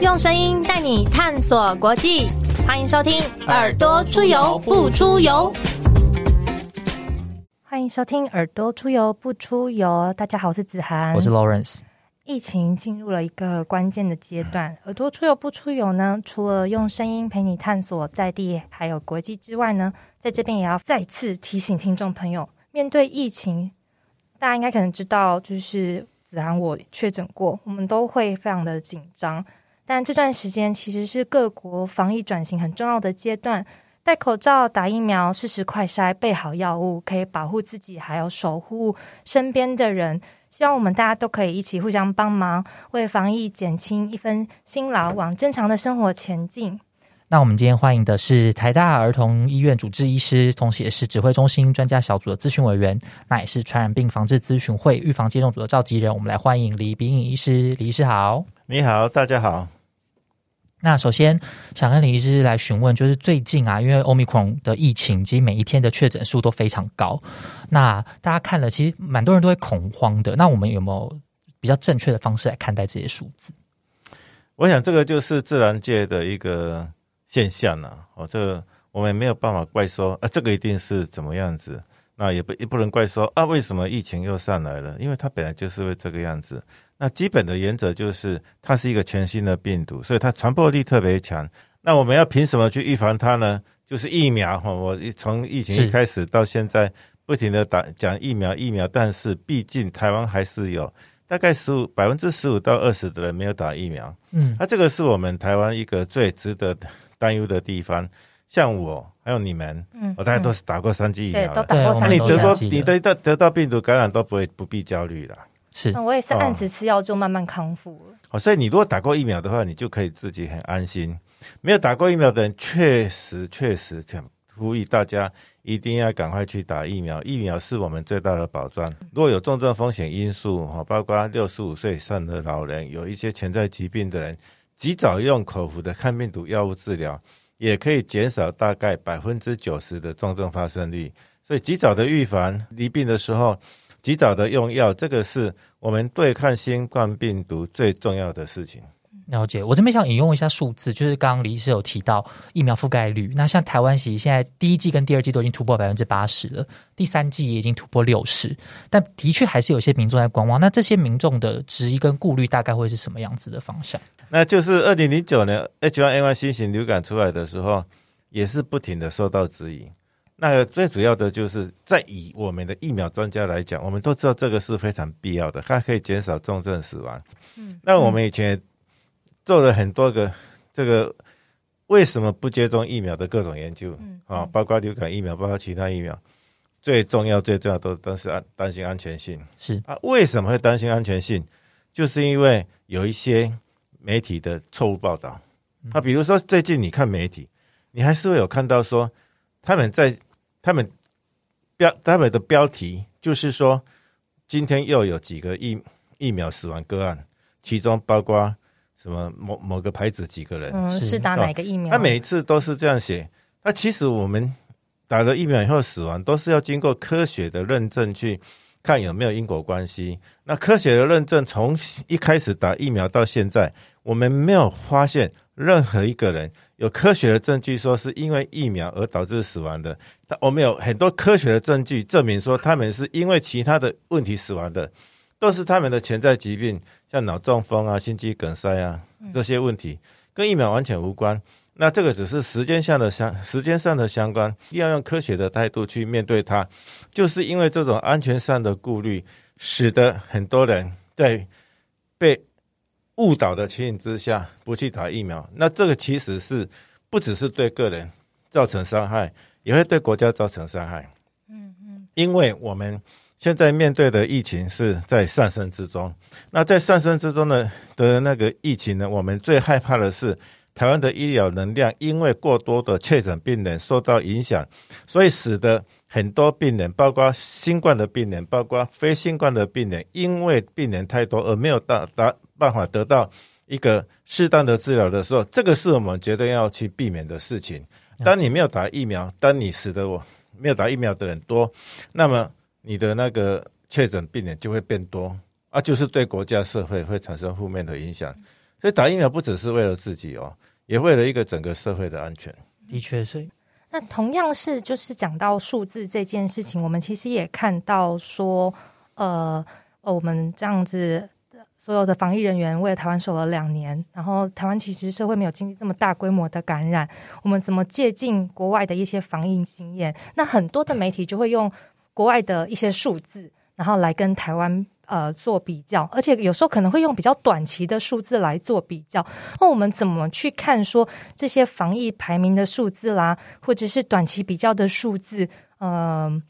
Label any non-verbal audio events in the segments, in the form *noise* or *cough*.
用声音带你探索国际，欢迎收听《耳朵出游不出游》。欢迎收听《耳朵出游不出游》。大家好，我是子涵，我是 Lawrence。疫情进入了一个关键的阶段，《耳朵出游不出游》呢，除了用声音陪你探索在地还有国际之外呢，在这边也要再次提醒听众朋友，面对疫情，大家应该可能知道，就是子涵我确诊过，我们都会非常的紧张。但这段时间其实是各国防疫转型很重要的阶段，戴口罩、打疫苗、适时快筛、备好药物，可以保护自己，还有守护身边的人。希望我们大家都可以一起互相帮忙，为防疫减轻一分辛劳，往正常的生活前进。那我们今天欢迎的是台大儿童医院主治医师，同时也是指挥中心专家小组的咨询委员，那也是传染病防治咨询会预防接种组的召集人。我们来欢迎李炳颖医师，李医师好，你好，大家好。那首先想跟李医师来询问，就是最近啊，因为欧米克戎的疫情，其实每一天的确诊数都非常高。那大家看了，其实蛮多人都会恐慌的。那我们有没有比较正确的方式来看待这些数字？我想这个就是自然界的一个现象呢。哦，这个我们没有办法怪说啊，这个一定是怎么样子。那也不也不能怪说啊，为什么疫情又上来了？因为它本来就是会这个样子。那基本的原则就是，它是一个全新的病毒，所以它传播力特别强。那我们要凭什么去预防它呢？就是疫苗哈。我从疫情一开始到现在，不停的打讲疫苗疫苗，但是毕竟台湾还是有大概十五百分之十五到二十的人没有打疫苗。嗯，那这个是我们台湾一个最值得担忧的地方。像我还有你们，嗯，我大家都是打过三剂疫苗的，那你得过你得到得到病毒感染都不会不必焦虑了。是，我也是按时吃药就慢慢康复了。哦，所以你如果打过疫苗的话，你就可以自己很安心。没有打过疫苗的人，确实确实想呼吁大家一定要赶快去打疫苗。疫苗是我们最大的保障。如果有重症风险因素，哈，包括六十五岁以上的老人，有一些潜在疾病的人，及早用口服的抗病毒药物治疗，也可以减少大概百分之九十的重症发生率。所以及早的预防离病的时候。及早的用药，这个是我们对抗新冠病毒最重要的事情。了解，我这边想引用一下数字，就是刚刚李医师有提到疫苗覆盖率。那像台湾其实现在第一季跟第二季都已经突破百分之八十了，第三季也已经突破六十，但的确还是有些民众在观望。那这些民众的质疑跟顾虑大概会是什么样子的方向？那就是二零零九年 H1N1 新型流感出来的时候，也是不停的受到质疑。那最主要的就是在以我们的疫苗专家来讲，我们都知道这个是非常必要的，它可以减少重症死亡。嗯，那我们以前做了很多个这个为什么不接种疫苗的各种研究，啊，包括流感疫苗，包括其他疫苗，最重要最重要都都是安担心安全性。是啊，为什么会担心安全性？就是因为有一些媒体的错误报道。啊，比如说最近你看媒体，你还是会有看到说他们在他们标他们的标题就是说，今天又有几个疫疫苗死亡个案，其中包括什么某某个牌子几个人，嗯，是打哪个疫苗？他每一次都是这样写。那其实我们打了疫苗以后死亡，都是要经过科学的认证去看有没有因果关系。那科学的认证从一开始打疫苗到现在，我们没有发现任何一个人。有科学的证据说是因为疫苗而导致死亡的，但我们有很多科学的证据证明说他们是因为其他的问题死亡的，都是他们的潜在疾病，像脑中风啊、心肌梗塞啊这些问题，跟疫苗完全无关。那这个只是时间上的相时间上的相关，要用科学的态度去面对它。就是因为这种安全上的顾虑，使得很多人在被。误导的情形之下不去打疫苗，那这个其实是不只是对个人造成伤害，也会对国家造成伤害。嗯嗯，因为我们现在面对的疫情是在上升之中，那在上升之中的的那个疫情呢，我们最害怕的是台湾的医疗能量因为过多的确诊病人受到影响，所以使得很多病人，包括新冠的病人，包括非新冠的病人，因为病人太多而没有到达。办法得到一个适当的治疗的时候，这个是我们绝对要去避免的事情。当你没有打疫苗，当你使得我没有打疫苗的人多，那么你的那个确诊病人就会变多啊，就是对国家社会会产生负面的影响。所以打疫苗不只是为了自己哦，也为了一个整个社会的安全。的确，是那同样是就是讲到数字这件事情，我们其实也看到说，呃，呃，我们这样子所有的防疫人员为了台湾守了两年，然后台湾其实社会没有经历这么大规模的感染，我们怎么借鉴国外的一些防疫经验？那很多的媒体就会用国外的一些数字，然后来跟台湾。呃，做比较，而且有时候可能会用比较短期的数字来做比较。那我们怎么去看说这些防疫排名的数字啦，或者是短期比较的数字？嗯，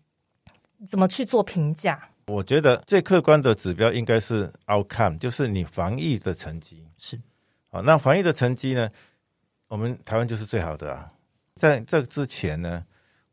怎么去做评价？我觉得最客观的指标应该是 outcome，就是你防疫的成绩是。好，那防疫的成绩呢？我们台湾就是最好的啊。在这之前呢？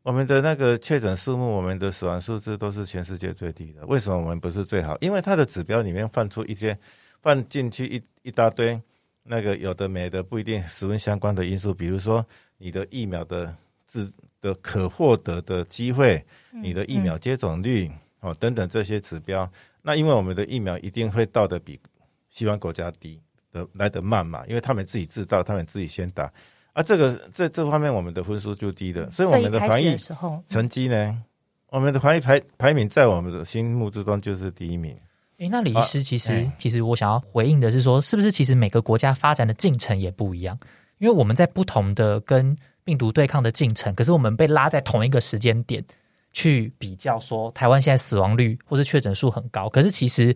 我们的那个确诊数目，我们的死亡数字都是全世界最低的。为什么我们不是最好？因为它的指标里面放出一些放进去一一大堆那个有的没的不一定十分相关的因素，比如说你的疫苗的自的可获得的机会，你的疫苗接种率哦等等这些指标。那因为我们的疫苗一定会到的比西方国家低的来得慢嘛，因为他们自己制造，他们自己先打。啊，这个这这方面我们的分数就低的，所以我们的防疫成绩呢，我们的防疫排排名在我们的心目之中就是第一名。诶，那李医师，其实其实我想要回应的是说，是不是其实每个国家发展的进程也不一样？因为我们在不同的跟病毒对抗的进程，可是我们被拉在同一个时间点去比较，说台湾现在死亡率或是确诊数很高，可是其实。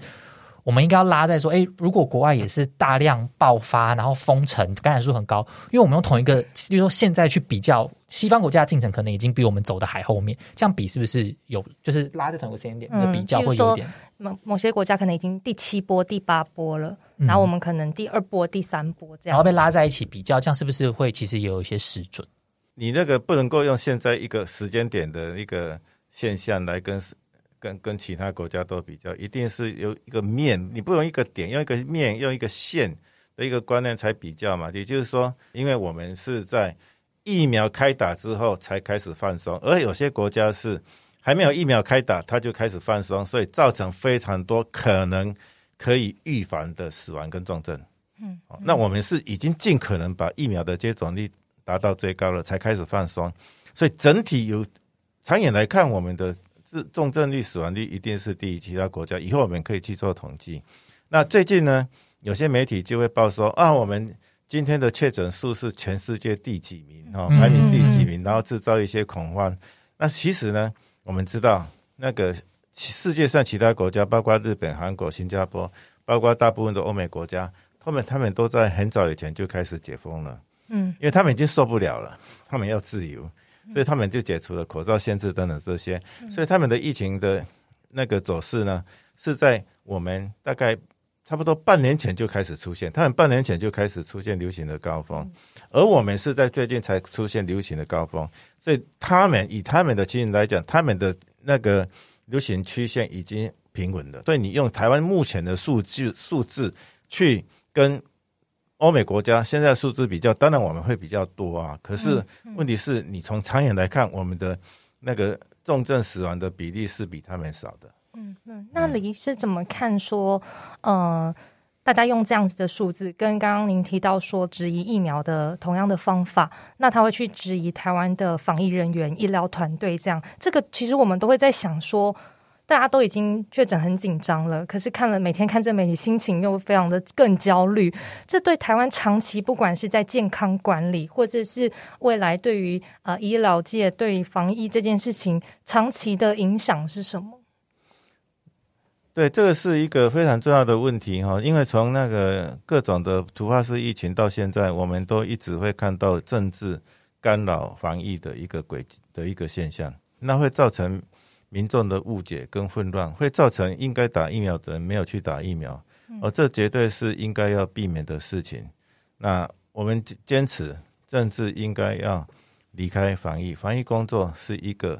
我们应该要拉在说，哎，如果国外也是大量爆发，然后封城，感染数很高，因为我们用同一个，比如说现在去比较西方国家的进程，可能已经比我们走的还后面，这样比是不是有，就是拉在同一个时间点的比较会有点？某某些国家可能已经第七波、第八波了，然后我们可能第二波、第三波这样，然后被拉在一起比较，这样是不是会其实也有一些失准？你那个不能够用现在一个时间点的一个现象来跟。跟跟其他国家都比较，一定是有一个面，你不用一个点，用一个面，用一个线的一个观念才比较嘛。也就是说，因为我们是在疫苗开打之后才开始放松，而有些国家是还没有疫苗开打，它就开始放松，所以造成非常多可能可以预防的死亡跟重症。嗯，那我们是已经尽可能把疫苗的接种率达到最高了，才开始放松，所以整体有长远来看，我们的。是重症率、死亡率一定是低于其他国家。以后我们可以去做统计。那最近呢，有些媒体就会报说啊，我们今天的确诊数是全世界第几名哦，排名第几名，然后制造一些恐慌。那其实呢，我们知道那个世界上其他国家，包括日本、韩国、新加坡，包括大部分的欧美国家，他们他们都在很早以前就开始解封了。嗯，因为他们已经受不了了，他们要自由。所以他们就解除了口罩限制等等这些，所以他们的疫情的那个走势呢，是在我们大概差不多半年前就开始出现，他们半年前就开始出现流行的高峰，而我们是在最近才出现流行的高峰，所以他们以他们的经验来讲，他们的那个流行曲线已经平稳了，所以你用台湾目前的数据数字去跟。欧美国家现在数字比较，当然我们会比较多啊。可是问题是你从长远来看，我们的那个重症死亡的比例是比他们少的。嗯嗯，那李是怎么看？说呃，大家用这样子的数字，跟刚刚您提到说质疑疫苗的同样的方法，那他会去质疑台湾的防疫人员、医疗团队这样。这个其实我们都会在想说。大家都已经确诊很紧张了，可是看了每天看这媒体，心情又非常的更焦虑。这对台湾长期不管是在健康管理，或者是未来对于呃医疗界对于防疫这件事情长期的影响是什么？对，这个是一个非常重要的问题哈，因为从那个各种的突发式疫情到现在，我们都一直会看到政治干扰防疫的一个轨迹的一个现象，那会造成。民众的误解跟混乱会造成应该打疫苗的人没有去打疫苗，而这绝对是应该要避免的事情。那我们坚持政治应该要离开防疫，防疫工作是一个，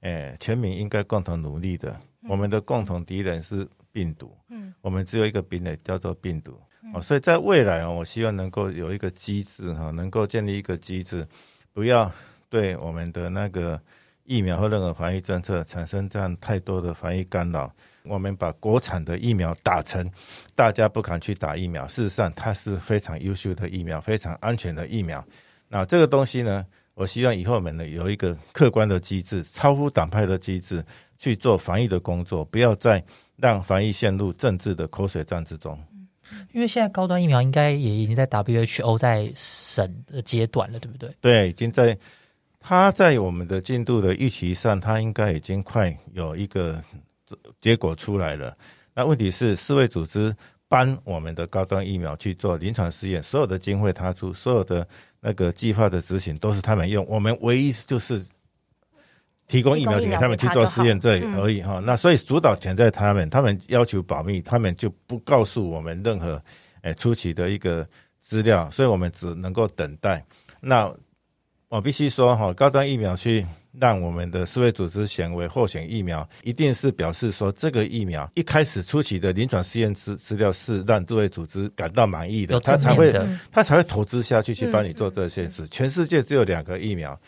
诶，全民应该共同努力的。我们的共同敌人是病毒，嗯，我们只有一个病人叫做病毒，哦，所以在未来哦，我希望能够有一个机制哈，能够建立一个机制，不要对我们的那个。疫苗或任何防疫政策产生这样太多的防疫干扰，我们把国产的疫苗打成大家不敢去打疫苗，事实上它是非常优秀的疫苗，非常安全的疫苗。那这个东西呢，我希望以后我们呢有一个客观的机制，超乎党派的机制去做防疫的工作，不要再让防疫陷入政治的口水战之中。因为现在高端疫苗应该也已经在 WHO 在审的阶段了，对不对？对，已经在，它在我们的进度的预期上，它应该已经快有一个结果出来了。那问题是，世卫组织帮我们的高端疫苗去做临床试验，所有的经费他出，所有的那个计划的执行都是他们用，我们唯一就是提供疫苗给他们去做试验这里而已哈。那所以主导权在他们，他们要求保密，他们就不告诉我们任何诶初期的一个资料，所以我们只能够等待。那我必须说哈，高端疫苗去让我们的世卫组织选为候选疫苗，一定是表示说这个疫苗一开始初期的临床试验资资料是让世卫组织感到满意的，他才会他才会投资下去去帮你做这件事。全世界只有两个疫苗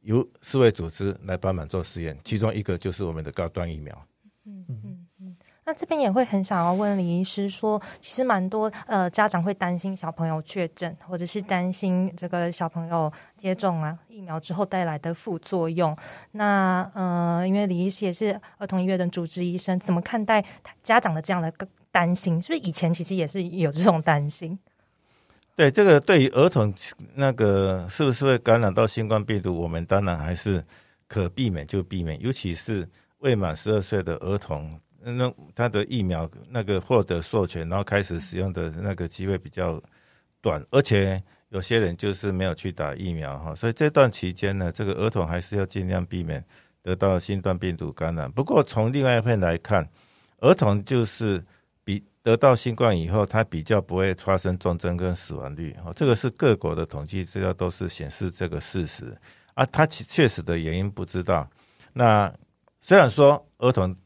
由世卫组织来帮忙做实验，其中一个就是我们的高端疫苗。嗯嗯。那这边也会很想要问李医师说，其实蛮多呃家长会担心小朋友确诊，或者是担心这个小朋友接种啊疫苗之后带来的副作用。那呃，因为李医师也是儿童医院的主治医生，怎么看待家长的这样的担心？是不是以前其实也是有这种担心？对这个，对于儿童那个是不是会感染到新冠病毒，我们当然还是可避免就避免，尤其是未满十二岁的儿童。那他的疫苗那个获得授权，然后开始使用的那个机会比较短，而且有些人就是没有去打疫苗哈，所以这段期间呢，这个儿童还是要尽量避免得到新冠病毒感染。不过从另外一份来看，儿童就是比得到新冠以后，他比较不会发生重症跟死亡率哈，这个是各国的统计资料都是显示这个事实啊，他确确实的原因不知道。那虽然说儿童。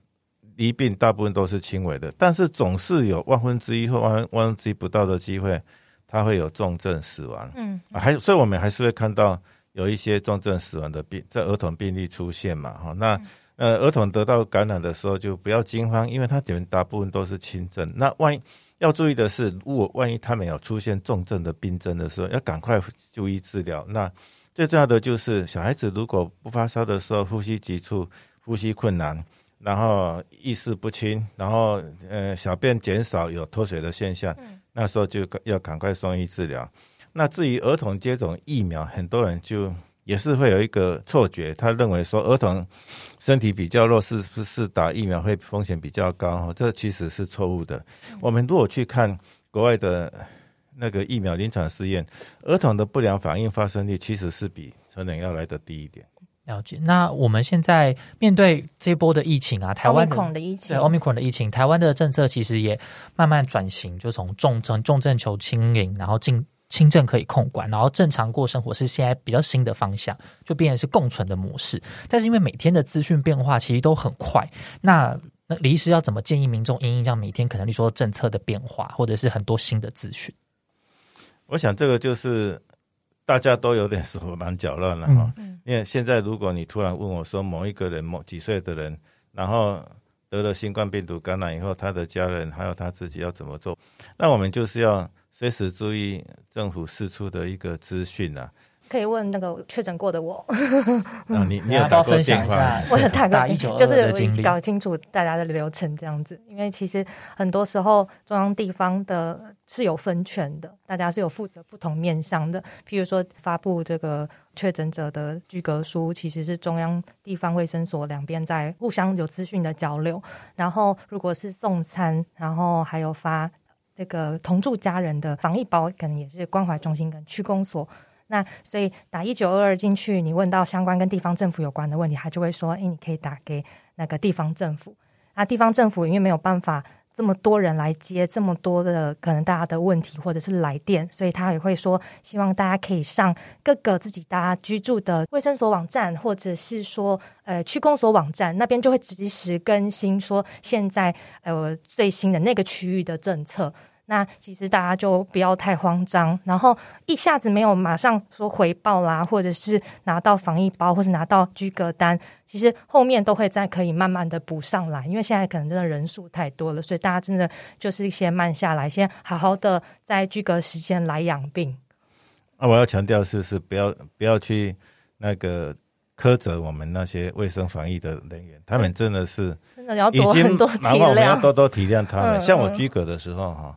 离病大部分都是轻微的，但是总是有万分之一或万万分之一不到的机会，它会有重症死亡。嗯，还所以我们还是会看到有一些重症死亡的病在儿童病例出现嘛。哈，那呃，儿童得到感染的时候就不要惊慌，因为他点大部分都是轻症。那万一要注意的是，如果万一他没有出现重症的病症的时候，要赶快就医治疗。那最重要的就是小孩子如果不发烧的时候，呼吸急促、呼吸困难。然后意识不清，然后呃小便减少有脱水的现象，那时候就要赶快送医治疗。那至于儿童接种疫苗，很多人就也是会有一个错觉，他认为说儿童身体比较弱，是不是打疫苗会风险比较高？这其实是错误的。我们如果去看国外的那个疫苗临床试验，儿童的不良反应发生率其实是比成人要来的低一点。了解。那我们现在面对这波的疫情啊，台湾的疫情，对奥密克戎的疫情，台湾的政策其实也慢慢转型，就从重症重症求清零，然后进轻症可以控管，然后正常过生活是现在比较新的方向，就变成是共存的模式。但是因为每天的资讯变化其实都很快，那那李医师要怎么建议民众因应这样每天可能你说政策的变化，或者是很多新的资讯？我想这个就是大家都有点手忙脚乱了哈。因为现在，如果你突然问我说某一个人某几岁的人，然后得了新冠病毒感染以后，他的家人还有他自己要怎么做？那我们就是要随时注意政府释出的一个资讯啊。可以问那个确诊过的我，*laughs* 啊，你你有打过电话？*laughs* 我有打过，就是搞清楚大家的流程这样子。因为其实很多时候中央地方的是有分权的，大家是有负责不同面向的。譬如说发布这个确诊者的居格书，其实是中央地方卫生所两边在互相有资讯的交流。然后如果是送餐，然后还有发这个同住家人的防疫包，可能也是关怀中心跟区公所。那所以打一九二二进去，你问到相关跟地方政府有关的问题，他就会说：“哎，你可以打给那个地方政府。”啊，地方政府因为没有办法这么多人来接这么多的可能大家的问题或者是来电，所以他也会说希望大家可以上各个自己大家居住的卫生所网站，或者是说呃区公所网站那边就会及时更新说现在呃最新的那个区域的政策。那其实大家就不要太慌张，然后一下子没有马上说回报啦，或者是拿到防疫包，或是拿到居格单，其实后面都会再可以慢慢的补上来。因为现在可能真的人数太多了，所以大家真的就是先慢下来，先好好的在居隔时间来养病。啊，我要强调是是不要不要去那个苛责我们那些卫生防疫的人员，他们真的是真的要多很多体麻烦我们要谅。多多体谅他们。嗯像我嗯居格的时候哈，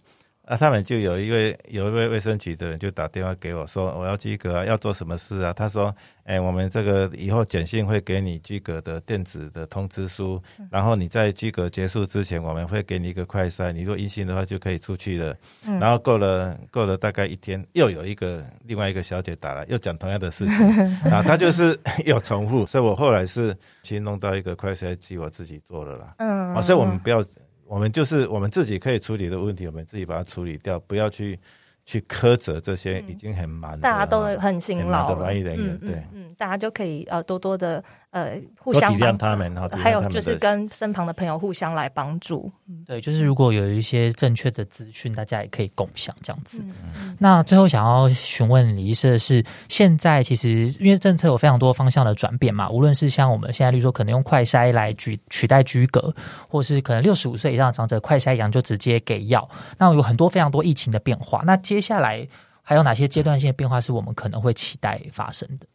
啊，他们就有一位有一位卫生局的人就打电话给我说，我要居格啊，要做什么事啊？他说，哎，我们这个以后简讯会给你居格的电子的通知书，嗯然后你在居格结束之前，我们会给你一个快筛，你如果阴性的话就可以出去了。嗯然后过了过了大概一天，又有一个另外一个小姐打来，又讲同样的事情 *laughs* 啊，她就是 *laughs* 有重复，所以我后来是去弄到一个快筛机，我自己做了啦。嗯啊，所以我们不要，我们就是我们自己可以处理的问题，我们自己把它处理掉，不要去去苛责这些已经很忙大家都啊很辛劳了，防疫人员，嗯对，嗯嗯，大家就可以呃多多的呃互相体谅他们，还有就是跟身旁的朋友互相来帮助。对，就是如果有一些正确的资讯，大家也可以共享这样子。嗯那最后想要询问李医师的是，现在其实因为政策有非常多方向的转变嘛，无论是像我们现在，例如说可能用快筛来取取代居隔，或是可能六十五岁以上的长者快筛阳就直接给药，那有很多非常多疫情的变化。那接下来还有哪些阶段性的变化是我们可能会期待发生的？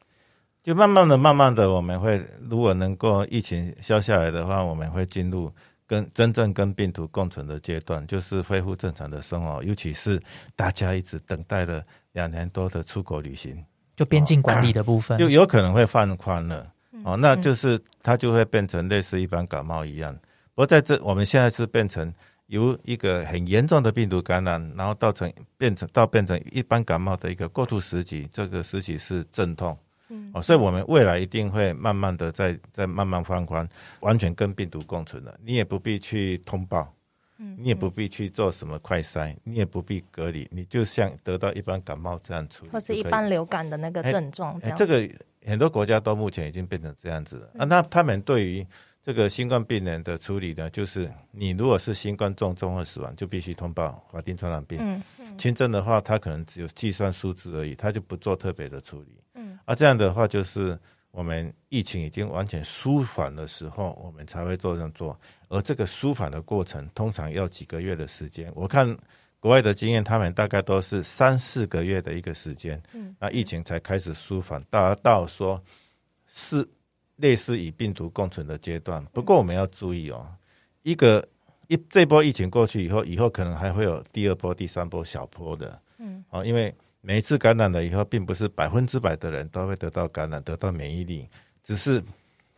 就慢慢的、慢慢的，我们会如果能够疫情消下来的话，我们会进入跟真正跟病毒共存的阶段，就是恢复正常的生活，尤其是大家一直等待了两年多的出国旅行，就边境管理的部分，就有可能会放宽了。嗯哦，那就是它就会变成类似一般感冒一样。不过在这我们现在是变成由一个很严重的病毒感染，然后到成变成到变成一般感冒的一个过渡时期，这个时期是阵痛。嗯哦，所以我们未来一定会慢慢的在在慢慢放宽，完全跟病毒共存了。你也不必去通报，嗯你也不必去做什么快筛，你也不必隔离，你就像得到一般感冒这样处理，或是一般流感的那个症状这哎，样。这个很多国家都目前已经变成这样子啊，那他们对于这个新冠病人的处理呢，就是你如果是新冠重症或死亡，就必须通报法定传染病。嗯轻症的话，他可能只有计算数字而已，他就不做特别的处理。嗯，啊，这样的话就是我们疫情已经完全舒缓的时候，我们才会做这样做。而这个舒缓的过程，通常要几个月的时间。我看国外的经验，他们大概都是三四个月的一个时间，嗯，那疫情才开始舒缓，达到说是类似与病毒共存的阶段。不过我们要注意哦，一个一这波疫情过去以后，以后可能还会有第二波、第三波小波的，嗯，哦，因为每一次感染了以后，并不是百分之百的人都会得到感染，得到免疫力，只是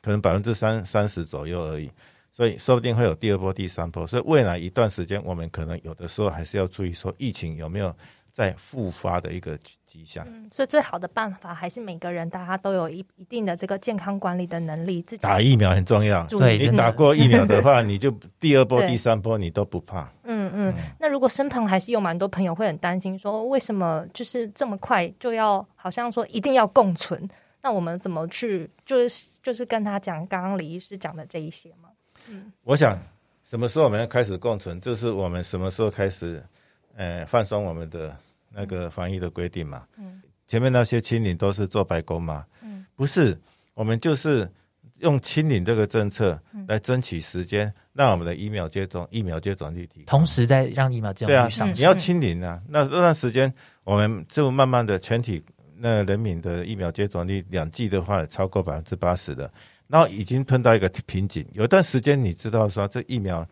可能百分之三三十左右而已。所以说不定会有第二波、第三波。所以未来一段时间，我们可能有的时候还是要注意说疫情有没有在复发的一个迹象。嗯，所以最好的办法还是每个人大家都有一一定的这个健康管理的能力，自己打疫苗很重要，对你打过疫苗的话，*laughs* 你就第二波、第三波你都不怕。嗯嗯，那如果身旁还是有蛮多朋友会很担心，说为什么就是这么快就要好像说一定要共存？那我们怎么去就是就是跟他讲刚刚李医师讲的这一些吗？我想什么时候我们要开始共存，就是我们什么时候开始，呃，放松我们的那个防疫的规定嘛。嗯前面那些清零都是做白工嘛。嗯不是，我们就是用清零这个政策来争取时间，让我们的疫苗接种疫苗接种率提高。同时在让疫苗接种率上升。你要清零啊，那那段时间我们就慢慢的全体那人民的疫苗接种率两剂的话超过百分之八十的，然后已经碰到一个瓶颈。有段时间你知道说这疫苗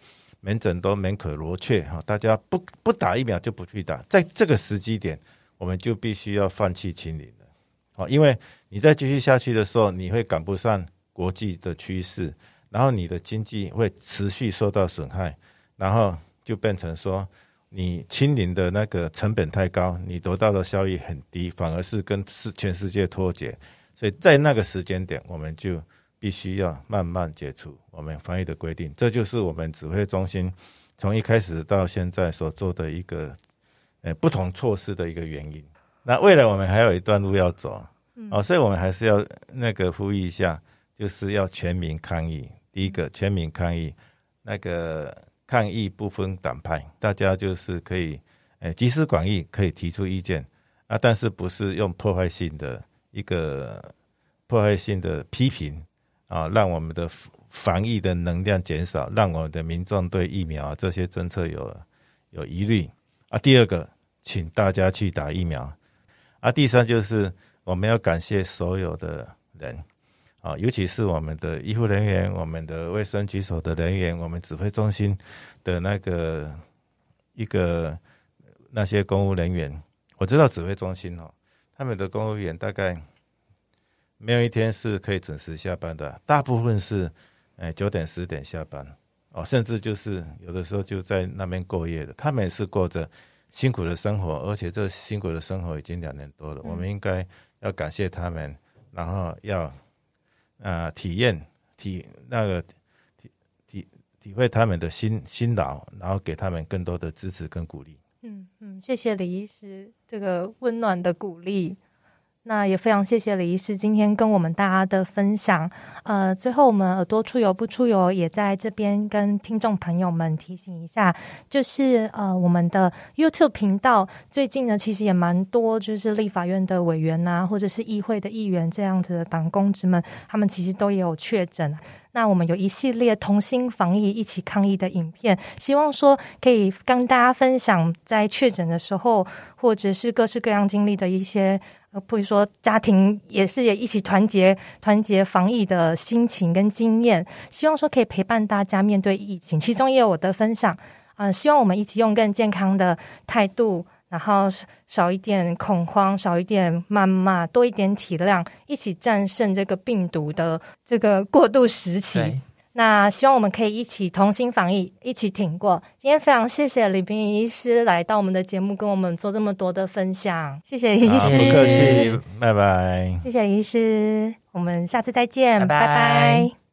门诊都门可罗雀哈，大家不不打疫苗就不去打，在这个时机点，我们就必须要放弃清零了。好，因为你再继续下去的时候，你会赶不上国际的趋势，然后你的经济会持续受到损害，然后就变成说。你清零的那个成本太高，你得到的效益很低，反而是跟世全世界脱节。所以在那个时间点，我们就必须要慢慢解除我们防疫的规定。这就是我们指挥中心从一开始到现在所做的一个呃不同措施的一个原因。那未来我们还有一段路要走，哦，所以我们还是要那个呼吁一下，就是要全民抗疫。第一个，全民抗疫，那个抗疫不分党派，大家就是可以呃，集思广益，可以提出意见啊，但是不是用破坏性的一个破坏性的批评啊，让我们的防疫的能量减少，让我们的民众对疫苗这些政策有有疑虑啊。第二个，请大家去打疫苗啊。第三就是我们要感谢所有的人。啊，尤其是我们的医护人员、我们的卫生局所的人员、我们指挥中心的那个一个那些公务人员，我知道指挥中心哦，他们的公务员大概没有一天是可以准时下班的，大部分是哎九点十点下班哦，甚至就是有的时候就在那边过夜的，他们也是过着辛苦的生活，而且这辛苦的生活已经两年多了，我们应该要感谢他们，然后要。啊，体验体那个体体体会他们的辛辛劳，然后给他们更多的支持跟鼓励。嗯嗯，谢谢李医师这个温暖的鼓励。那也非常谢谢李医师今天跟我们大家的分享。呃，最后我们耳朵出游不出游，也在这边跟听众朋友们提醒一下，就是呃，我们的 YouTube 频道最近呢，其实也蛮多，就是立法院的委员呐，或者是议会的议员这样子的党公职们，他们其实都有确诊。那我们有一系列同心防疫、一起抗疫的影片，希望说可以跟大家分享在确诊的时候，或者是各式各样经历的一些。呃不如说，家庭也是也一起团结、团结防疫的心情跟经验，希望说可以陪伴大家面对疫情。其中也有我的分享，呃，希望我们一起用更健康的态度，然后少一点恐慌，少一点谩骂，多一点体谅，一起战胜这个病毒的这个过渡时期。那希望我们可以一起同心防疫，一起挺过。今天非常谢谢李冰医师来到我们的节目，跟我们做这么多的分享。谢谢李医师，不客气，拜拜。谢谢李医师，我们下次再见，拜拜。